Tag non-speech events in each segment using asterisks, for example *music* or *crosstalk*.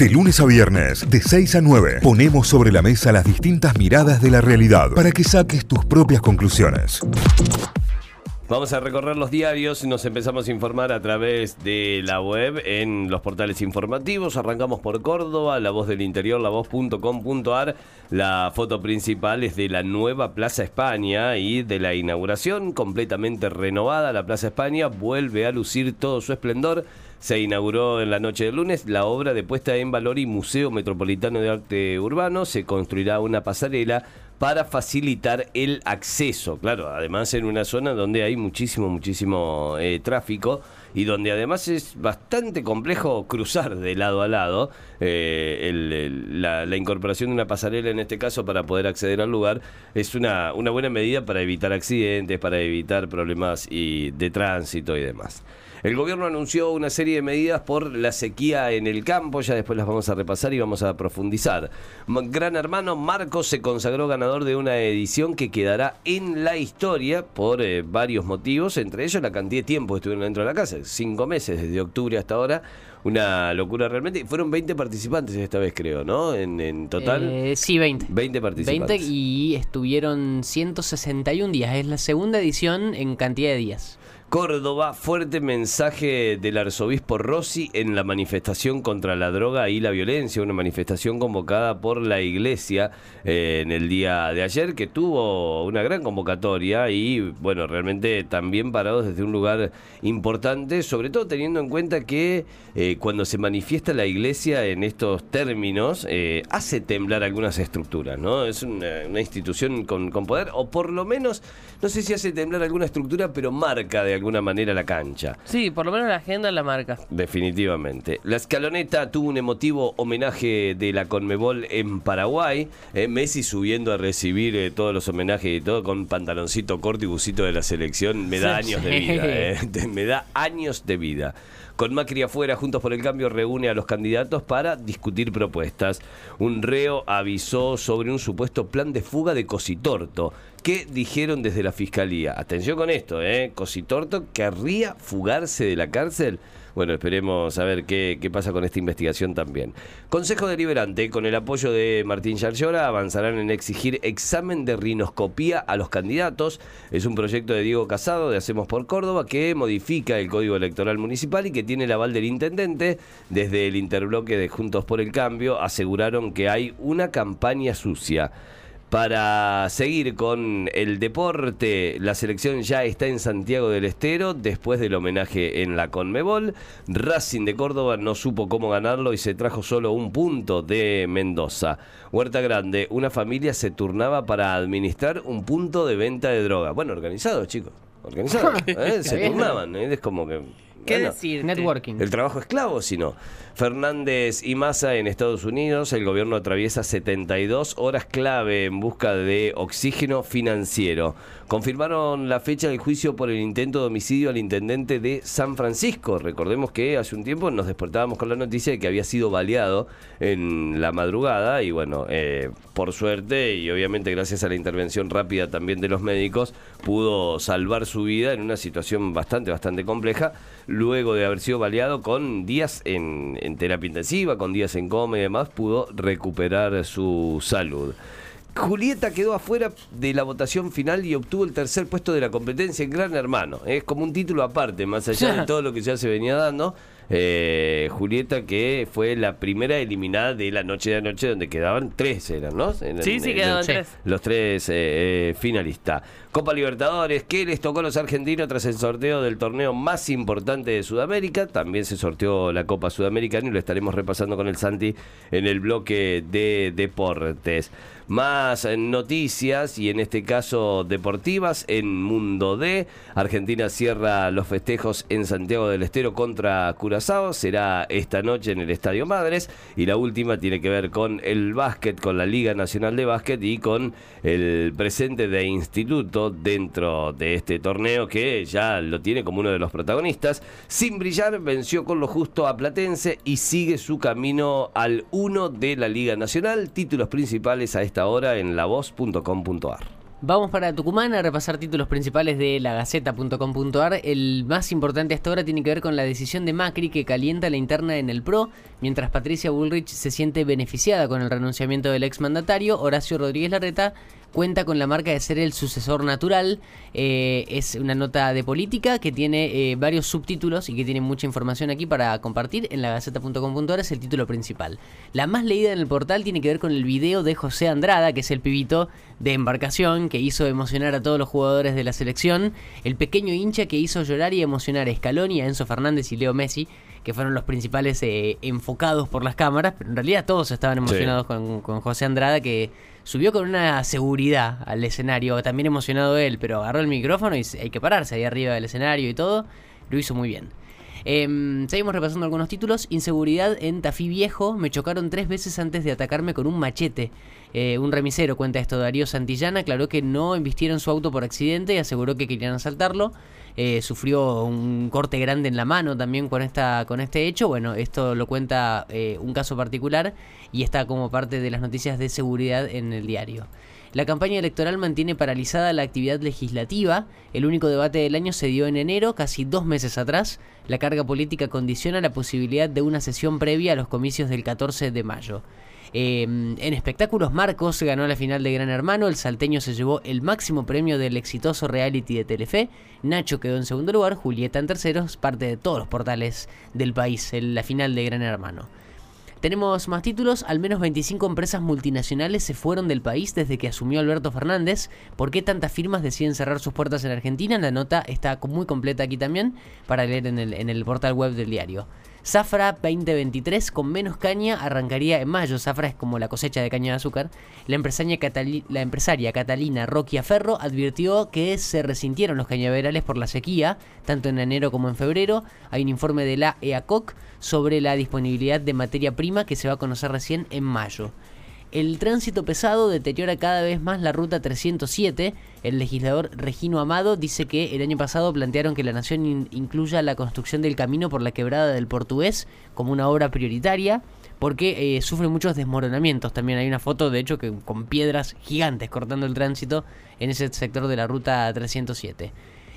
De lunes a viernes, de 6 a 9, ponemos sobre la mesa las distintas miradas de la realidad para que saques tus propias conclusiones. Vamos a recorrer los diarios, nos empezamos a informar a través de la web en los portales informativos. Arrancamos por Córdoba, La Voz del Interior, lavoz.com.ar. La foto principal es de la nueva Plaza España y de la inauguración completamente renovada. La Plaza España vuelve a lucir todo su esplendor. Se inauguró en la noche del lunes la obra de puesta en valor y Museo Metropolitano de Arte Urbano. Se construirá una pasarela para facilitar el acceso. Claro, además en una zona donde hay muchísimo, muchísimo eh, tráfico y donde además es bastante complejo cruzar de lado a lado. Eh, la, incorporación de una pasarela en este caso para poder acceder al lugar es una, una buena medida para evitar accidentes, para evitar problemas y, de tránsito y demás. El gobierno anunció una serie de medidas por la sequía en el campo, ya después las vamos a repasar y vamos a profundizar. Gran hermano Marcos se consagró ganador de una edición que quedará en la historia por eh, varios motivos, entre ellos la cantidad de tiempo que estuvieron dentro de la casa, cinco meses desde octubre hasta ahora, una locura realmente. Fueron 20 participantes esta vez, creo, ¿no? En, total. Eh, sí, 20. 20 participantes. 20 y estuvieron 161 días. Es la segunda edición en cantidad de días. Córdoba, fuerte mensaje del arzobispo Rossi en la manifestación contra la droga y la violencia, una manifestación convocada por la iglesia eh, en el día de ayer, que tuvo una gran convocatoria y, bueno, realmente también parados desde un lugar importante, sobre todo teniendo en cuenta que eh, cuando se manifiesta la iglesia en estos términos, eh, hace temblar algunas estructuras, ¿no? Es una, institución con, con poder, o por lo menos, no sé si hace temblar alguna estructura, pero marca de alguna manera la cancha. Sí, por lo menos la agenda la marca. Definitivamente. La escaloneta tuvo un emotivo homenaje de la Conmebol en Paraguay. Eh, Messi subiendo a recibir eh, todos los homenajes y todo con pantaloncito corto y busito de la selección. Me da años de vida. *laughs* Eh. Me da años de vida. Con Macri afuera, Juntos por el Cambio reúne a los candidatos para discutir propuestas. Un reo avisó sobre un supuesto plan de fuga de Cositorto. ¿Qué dijeron desde la fiscalía? Atención con esto, ¿eh? Cositorto querría fugarse de la cárcel. Bueno, esperemos a ver qué, pasa con esta investigación también. Consejo Deliberante, con el apoyo de Martín Yarlora, avanzarán en exigir examen de rinoscopía a los candidatos. Es un proyecto de Diego Casado de Hacemos por Córdoba que modifica el Código Electoral Municipal y que tiene el aval del intendente. Desde el interbloque de Juntos por el Cambio aseguraron que hay una campaña sucia. Para seguir con el deporte, la selección ya está en Santiago del Estero después del homenaje en la Conmebol. Racing de Córdoba no supo cómo ganarlo y se trajo solo un punto de Mendoza. Huerta Grande, una familia se turnaba para administrar un punto de venta de droga. Bueno, organizado, chicos. Organizado. *laughs* ¿eh? Se turnaban. ¿eh? Es como que ¿Qué decir? Networking. El trabajo esclavo, sino. Fernández y Massa en Estados Unidos, el gobierno atraviesa 72 horas clave en busca de oxígeno financiero. Confirmaron la fecha del juicio por el intento de homicidio al intendente de San Francisco. Recordemos que hace un tiempo nos despertábamos con la noticia de que había sido baleado en la madrugada y bueno, eh, por suerte y obviamente gracias a la intervención rápida también de los médicos, pudo salvar su vida en una situación bastante, bastante compleja luego de haber sido baleado con días en, terapia intensiva, con días en coma y demás, pudo recuperar su salud. Julieta quedó afuera de la votación final y obtuvo el tercer puesto de la competencia en Gran Hermano. Es como un título aparte, más allá de *laughs* todo lo que ya se venía dando. Eh, Julieta, que fue la primera eliminada de la noche de anoche, donde quedaban tres, eran, ¿no? sí, sí, quedaban tres. Los tres eh, eh, finalistas. Copa Libertadores, ¿qué les tocó a los argentinos tras el sorteo del torneo más importante de Sudamérica? También se sorteó la Copa Sudamericana y lo estaremos repasando con el Santi en el bloque de deportes. Más noticias y en este caso deportivas en Mundo D. Argentina cierra los festejos en Santiago del Estero contra Curazao. Será esta noche en el Estadio Madres. Y la última tiene que ver con el básquet, con la Liga Nacional de Básquet y con el presente de Instituto dentro de este torneo que ya lo tiene como uno de los protagonistas. Sin brillar, venció con lo justo a Platense y sigue su camino al 1 de la Liga Nacional. Títulos principales a esta ahora en lavoz.com.ar. Vamos para Tucumán a repasar títulos principales de la Gaceta.com.ar. El más importante hasta ahora tiene que ver con la decisión de Macri que calienta la interna en el PRO, mientras Patricia Bullrich se siente beneficiada con el renunciamiento del exmandatario. Horacio Rodríguez Larreta cuenta con la marca de ser el sucesor natural. Eh, es una nota de política que tiene eh, varios subtítulos y que tiene mucha información aquí para compartir en la gaceta.com.ar. Es el título principal. La más leída en el portal tiene que ver con el video de José Andrada, que es el pibito de embarcación que hizo emocionar a todos los jugadores de la selección. El pequeño hincha que hizo llorar y emocionar a Scaloni, a Enzo Fernández y Leo Messi que fueron los principales eh, enfocados por las cámaras, pero en realidad todos estaban emocionados con, con, José Andrada, que subió con una seguridad al escenario, también emocionado él, pero agarró el micrófono y hay que pararse ahí arriba del escenario y todo, lo hizo muy bien. Em, seguimos repasando algunos títulos. Inseguridad en Tafí Viejo. Me chocaron tres veces antes de atacarme con un machete. Eh, un remisero cuenta esto. Darío Santillana aclaró que no embistieron su auto por accidente y aseguró que querían asaltarlo. Eh, sufrió un corte grande en la mano también con, esta, con este hecho. Bueno, esto lo cuenta eh, un caso particular y está como parte de las noticias de seguridad en el diario. La campaña electoral mantiene paralizada la actividad legislativa. El único debate del año se dio en enero, casi dos meses atrás. La carga política condiciona la posibilidad de una sesión previa a los comicios del 14 de mayo. Em, en espectáculos, Marcos ganó la final de Gran Hermano, el salteño se llevó el máximo premio del exitoso reality de Telefe, Nacho quedó en segundo lugar, Julieta en tercero, parte de todos los portales del país en la final de Gran Hermano. Tenemos más títulos, al menos 25 empresas multinacionales se fueron del país desde que asumió Alberto Fernández. ¿Por qué tantas firmas deciden cerrar sus puertas en Argentina? La nota está muy completa aquí también para leer en el, en el portal web del diario. Zafra 2023 con menos caña arrancaría en mayo. Zafra es como la cosecha de caña de azúcar. La empresaria, Catalina Roquia Ferro advirtió que se resintieron los cañaverales por la sequía, tanto en enero como en febrero. Hay un informe de la EACOC sobre la disponibilidad de materia prima que se va a conocer recién en mayo. El tránsito pesado deteriora cada vez más la ruta 307. El legislador Regino Amado dice que el año pasado plantearon que la nación incluya la construcción del camino por la quebrada del portugués como una obra prioritaria porque eh, sufre muchos desmoronamientos. También hay una foto, de hecho, que con piedras gigantes cortando el tránsito en ese sector de la ruta 307.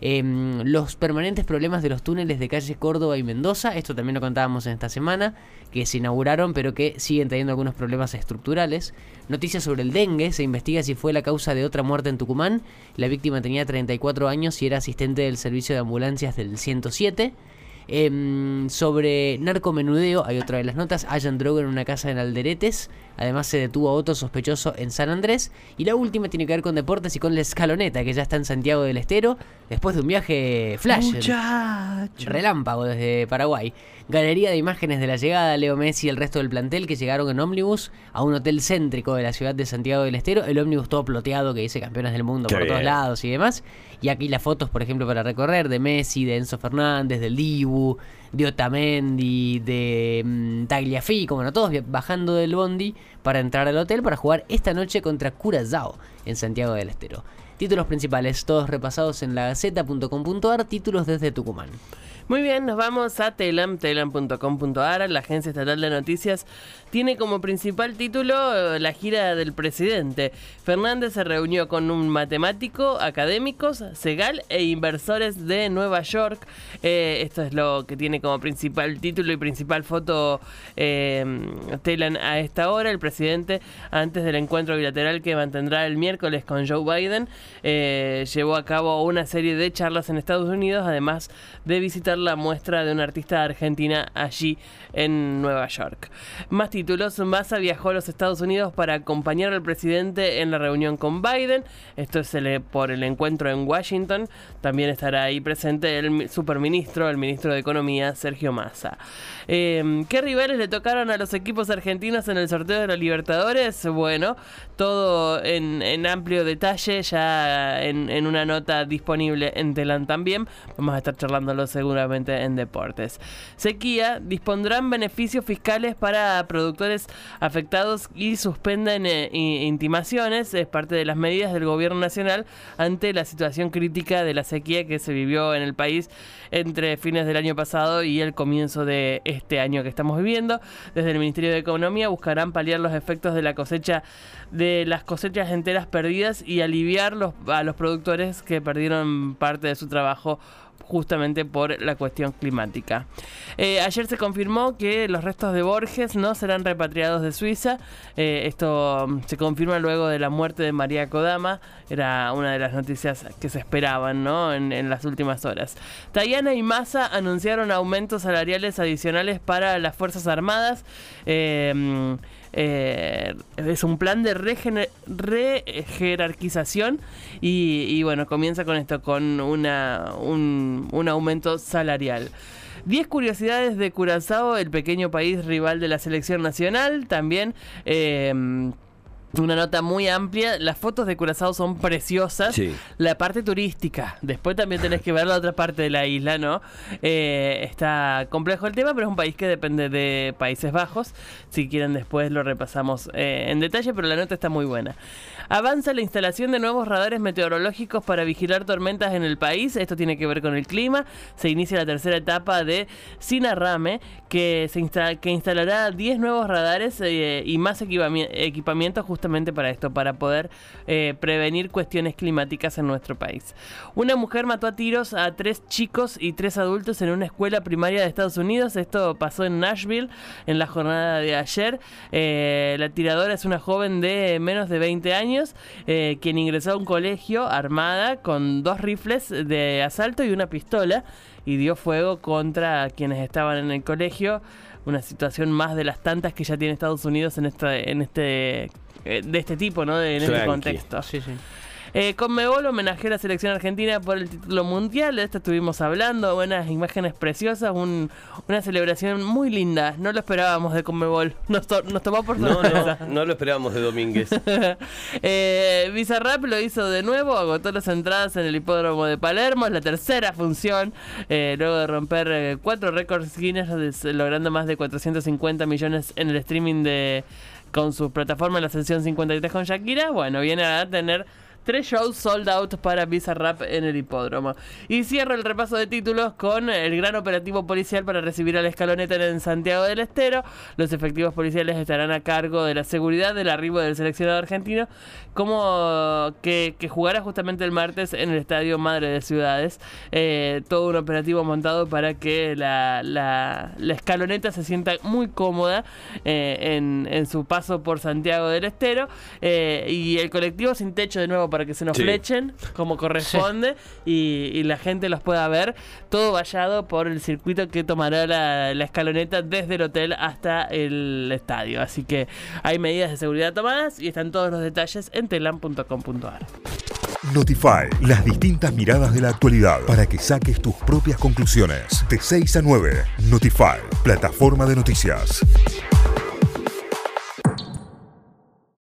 Em, los permanentes problemas de los túneles de calle Córdoba y Mendoza, esto también lo contábamos en esta semana, que se inauguraron pero que siguen teniendo algunos problemas estructurales. Noticias sobre el dengue, se investiga si fue la causa de otra muerte en Tucumán. La víctima tenía 34 años y era asistente del servicio de ambulancias del 107. Em, sobre narcomenudeo, hay otra de las notas, hayan droga en una casa en Alderetes, además se detuvo a otro sospechoso en San Andrés, y la última tiene que ver con deportes y con la escaloneta, que ya está en Santiago del Estero, después de un viaje flash, relámpago desde Paraguay. Galería de imágenes de la llegada de Leo Messi y el resto del plantel que llegaron en ómnibus a un hotel céntrico de la ciudad de Santiago del Estero. El ómnibus todo ploteado que dice campeones del mundo por todos lados y demás. Y aquí las fotos, por ejemplo, para recorrer de Messi, de Enzo Fernández, del Dibu, de Otamendi, de mm, Tagliafico, como bueno, todos bajando del bondi para entrar al hotel para jugar esta noche contra Curazao en Santiago del Estero. Títulos principales, todos repasados en la gaceta.com.ar, títulos desde Tucumán. Muy bien, nos vamos a Telam, telam.com.ar, la agencia estatal de noticias tiene como principal título eh, la gira del presidente. Fernández se reunió con un matemático, académicos, Segal e inversores de Nueva York. Eh, esto es lo que tiene como principal título y principal foto eh, Telan a esta hora. El presidente, antes del encuentro bilateral que mantendrá el miércoles con Joe Biden, llevó a cabo una serie de charlas en Estados Unidos, además de visitar la muestra de una artista argentina allí en Nueva York. Más títulos, Massa viajó a los Estados Unidos para acompañar al presidente en la reunión con Biden. Esto es por el encuentro en Washington. También estará ahí presente el superministro, el ministro de Economía, Sergio Massa. Em, ¿Qué rivales le tocaron a los equipos argentinos en el sorteo de los Libertadores? Bueno, todo en, amplio detalle, ya en, una nota disponible en Telan también. Vamos a estar charlándolo seguramente en deportes. Sequía dispondrán beneficios fiscales para productores afectados y suspenden eh, intimaciones. Es parte de las medidas del gobierno nacional ante la situación crítica de la sequía que se vivió en el país entre fines del año pasado y el comienzo de este año que estamos viviendo. Desde el Ministerio de Economía buscarán paliar los efectos de la cosecha de las cosechas enteras perdidas y aliviar a los productores que perdieron parte de su trabajo justamente por la cuestión climática. Eh, ayer se confirmó que los restos de Borges no serán repatriados de Suiza. Eh, esto mm, se confirma luego de la muerte de María Kodama. Era una de las noticias que se esperaban ¿no? en, las últimas horas. Tayana y Massa anunciaron aumentos salariales adicionales para las Fuerzas Armadas. Eh, mm, eh, es un plan de rejerarquización y, bueno, comienza con esto, con una, un, un aumento salarial. 10 curiosidades de Curazao, el pequeño país rival de la selección nacional. También... Eh, una nota muy amplia. Las fotos de Curazao son preciosas. La parte turística. Después también tenés que ver la otra parte de la isla, ¿no? Eh, está complejo el tema, pero es un país que depende de Países Bajos. Si quieren, después lo repasamos eh, en detalle, pero la nota está muy buena. Avanza la instalación de nuevos radares meteorológicos para vigilar tormentas en el país. Esto tiene que ver con el clima. Se inicia la tercera etapa de Sinarrame, que, se que instalará 10 nuevos radares eh, y más equipamientos justamente para esto, para poder eh, prevenir cuestiones climáticas en nuestro país. Una mujer mató a tiros a tres chicos y tres adultos en una escuela primaria de Estados Unidos. Esto pasó en Nashville en la jornada de ayer. Eh, la tiradora es una joven de menos de 20 años eh, quien ingresó a un colegio armada con dos rifles de asalto y una pistola y dio fuego contra quienes estaban en el colegio. Una situación más de las tantas que ya tiene Estados Unidos en este, en este eh, de este tipo, ¿no? en este contexto. Sí, sí. Eh, Conmebol homenajea a la selección argentina por el título mundial. De esto estuvimos hablando. Buenas imágenes preciosas. una celebración muy linda. No lo esperábamos de Conmebol. Nos, tomó por sorpresa. No, *laughs* no, lo esperábamos de Domínguez. *laughs* eh, Bizarrap lo hizo de nuevo. Agotó las entradas en el hipódromo de Palermo. Es la tercera función. Eh, luego de romper eh, cuatro récords Guinness, logrando más de 450 millones en el streaming de con su plataforma en la sesión 53 con Shakira. Bueno, viene a tener Tres shows sold out para Bizarrap en el hipódromo. Y cierro el repaso de títulos con el gran operativo policial para recibir al escaloneta en Santiago del Estero. Los efectivos policiales estarán a cargo de la seguridad del arribo del seleccionado argentino, como que, jugará justamente el martes en el Estadio Madre de Ciudades. Eh, todo un operativo montado para que la, la, escaloneta se sienta muy cómoda eh, en, su paso por Santiago del Estero. Eh, y el colectivo sin techo de nuevo para para que se nos flechen como corresponde y, la gente los pueda ver. Todo vallado por el circuito que tomará la, escaloneta desde el hotel hasta el estadio. Así que hay medidas de seguridad tomadas y están todos los detalles en telam.com.ar. Notify, las distintas miradas de la actualidad para que saques tus propias conclusiones. De 6 a 9, Notify, plataforma de noticias.